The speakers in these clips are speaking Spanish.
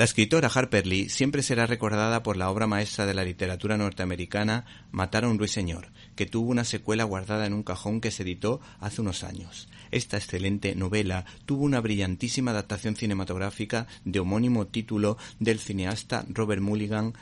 La escritora Harper Lee siempre será recordada por la obra maestra de la literatura norteamericana Matar a un ruiseñor, que tuvo una secuela guardada en un cajón que se editó hace unos años. Esta excelente novela tuvo una brillantísima adaptación cinematográfica de homónimo título del cineasta Robert Mulligan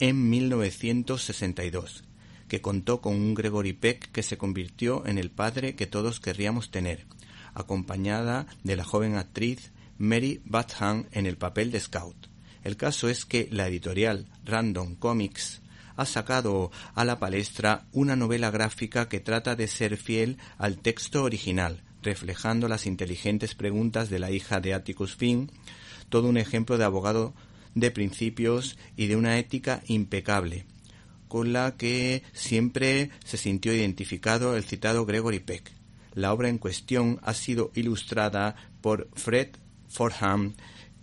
en 1962, que contó con un Gregory Peck que se convirtió en el padre que todos querríamos tener, acompañada de la joven actriz Mary Batham en el papel de Scout. El caso es que la editorial Random Comics ha sacado a la palestra una novela gráfica que trata de ser fiel al texto original, reflejando las inteligentes preguntas de la hija de Atticus Finn, todo un ejemplo de abogado de principios y de una ética impecable, con la que siempre se sintió identificado el citado Gregory Peck. La obra en cuestión ha sido ilustrada por Fred Forham,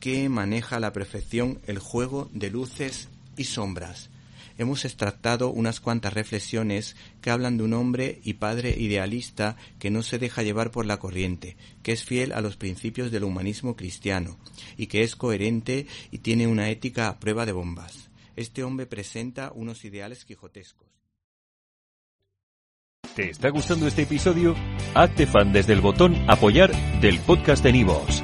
que maneja a la perfección el juego de luces y sombras. Hemos extractado unas cuantas reflexiones que hablan de un hombre y padre idealista que no se deja llevar por la corriente, que es fiel a los principios del humanismo cristiano y que es coherente y tiene una ética a prueba de bombas. Este hombre presenta unos ideales quijotescos. ¿Te está gustando este episodio? Hazte fan desde el botón apoyar del podcast de Nivos.